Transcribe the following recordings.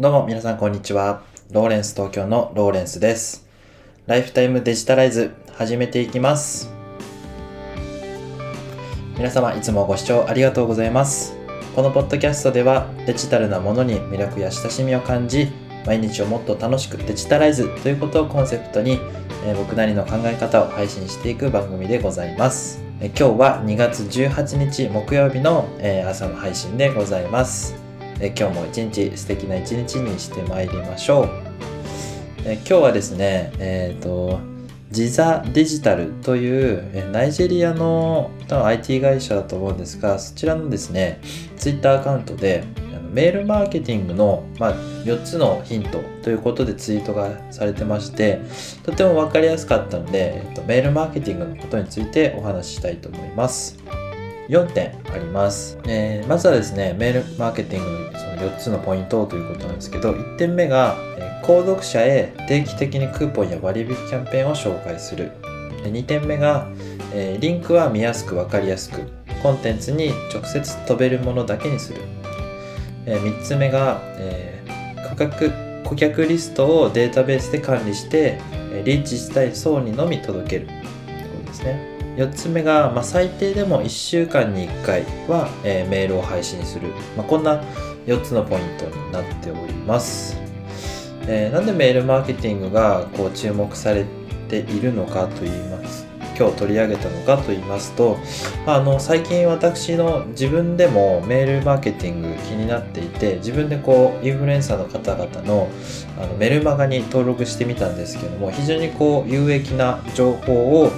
どうも皆さんこんにちは。ローレンス東京のローレンスです。ライフタイムデジタライズ始めていきます。皆様いつもご視聴ありがとうございます。このポッドキャストではデジタルなものに魅力や親しみを感じ、毎日をもっと楽しくデジタライズということをコンセプトに、えー僕なりの考え方を配信していく番組でございます。え今日は2月18日木曜日の、え朝の配信でございます。え今日も一日素敵な一日にしてまいりましょう。え今日はですね、えっ、と、ジザデジタルというえナイジェリアの多分 IT 会社だと思うんですが、そちらのですね、Twitter アカウントでメールマーケティングの、まあ、4つのヒントということでツイートがされてまして、とても分かりやすかったので、えっとメールマーケティングのことについてお話ししたいと思います。4点あります、えーまずはですねメールマーケティングのその4つのポイントということなんですけど1点目が、え購読者へ定期的にクーポンや割引キャンペーンを紹介する。で2点目が、えーリンクは見やすく分かりやすくコンテンツに直接飛べるものだけにする、え3つ目が、えー顧客顧客リストをデータベースで管理してリーチしたい層にのみ届ける。ということですね。4つ目が、まあ、最低でも1週間に1回は、えーメールを配信する、まあ、こんな4つのポイントになっております、えーなんでメールマーケティングがこう注目されているのかと言います今日取り上げたのかと言いますとあの最近私の自分でもメールマーケティング気になっていて自分でこうインフルエンサーの方々のあのメルマガに登録してみたんですけども非常にこう有益な情報を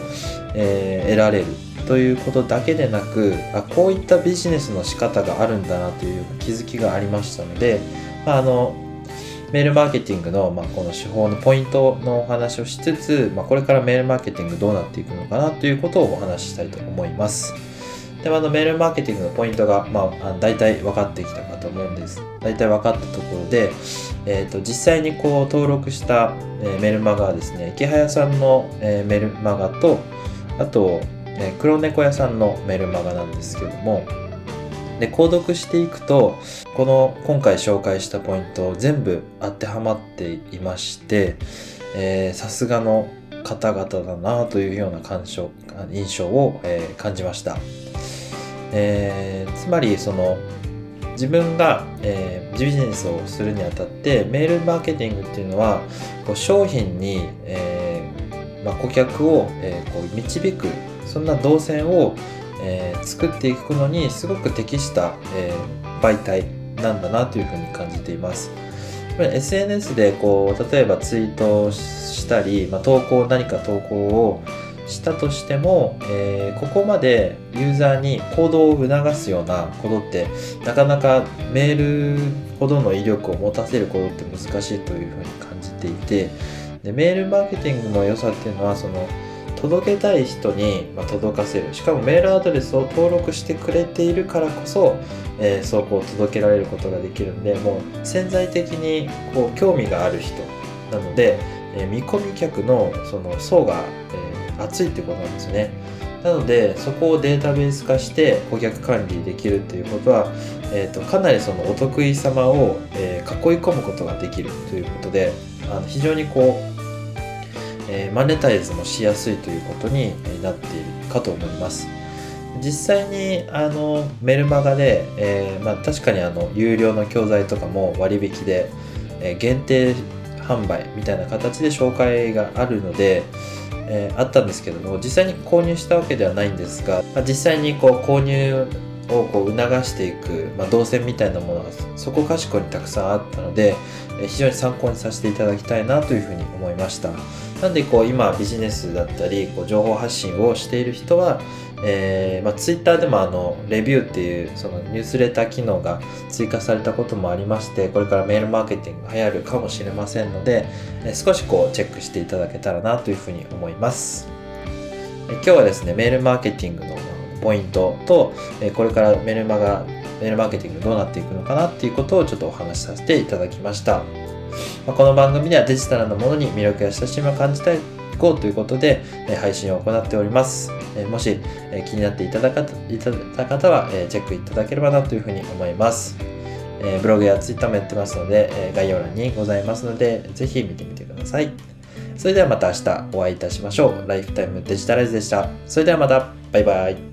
えー得られるということだけでなくあこういったビジネスの仕方があるんだなという気づきがありましたので、まあ、あのメールマーケティングの、まあ、この手法のポイントのお話をしつつ、まあ、これからメールマーケティングどうなっていくのかなということをお話ししたいと思います。でまあのメールマーケティングのポイントが、まあ、大体分かってきたかと思うんです。大体分かったところで、えー、と実際にこう登録した、えーメルマガはですね、池早さんの、えーメルマガと、あと、え黒猫屋さんのメルマガなんですけども、で購読していくとこの今回紹介したポイント全部当てはまっていましてさすがの方々だなというような感想印象を、えー感じました、えーつまりその自分が、えービジネスをするにあたってメールマーケティングっていうのはこう商品に、えーまあ、顧客を、えーこう導くそんな動線を、えー作っていくのにすごく適した、えー媒体なんだなというふうに感じています。SNS でこう例えばツイートしたり、まあ、投稿何か投稿をしたとしても、えーここまでユーザーに行動を促すようなことってなかなかメールほどの威力を持たせることって難しいというふうに感じていてでメールマーケティングの良さっていうのはその届けたい人にま届かせる。しかもメールアドレスを登録してくれているからこそ、えーそうこう届けられることができるんでもう潜在的にこう興味がある人。なので、えー見込み客のその層が、えー厚いってことなんですね。なのでそこをデータベース化して顧客管理できるっていうことは、えー、とかなりそのお得意様を、えー囲い込むことができるということであの非常にこうえマネタイズもしやすいということになっているかと思います。実際にあのメルマガで、えーまあ、確かにあの有料の教材とかも割引で、えー限定販売みたいな形で紹介があるので、えーあったんですけども実際に購入したわけではないんですが、まあ実際にこう購入をこう促していく、まあ、動線みたいなものがそこかしこにたくさんあったので、え非常に参考にさせていただきたいなというふうに思いました。なんでこう今ビジネスだったりこう情報発信をしている人は、えーまあ、ツイッターでもあのレビューっていうそのニュースレター機能が追加されたこともありましてこれからメールマーケティングが流行るかもしれませんので、えー少しこうチェックしていただけたらなというふうに思います。えー今日はですねメールマーケティングのポイントと、えーこれからメルマガメールマーケティングどうなっていくのかなっていうことをちょっとお話しさせていただきました。まこの番組ではデジタルなものに魅力や親しみを感じたいこうということで、え配信を行っております。えもし、え気になっていただかいた方は、えチェックいただければなというふうに思います。えブログやツイッターもやってますので、え概要欄にございますので、ぜひ見てみてください。それではまた明日お会いいたしましょう。ライフタイムデジタライズでした。それではまた、バイバイ。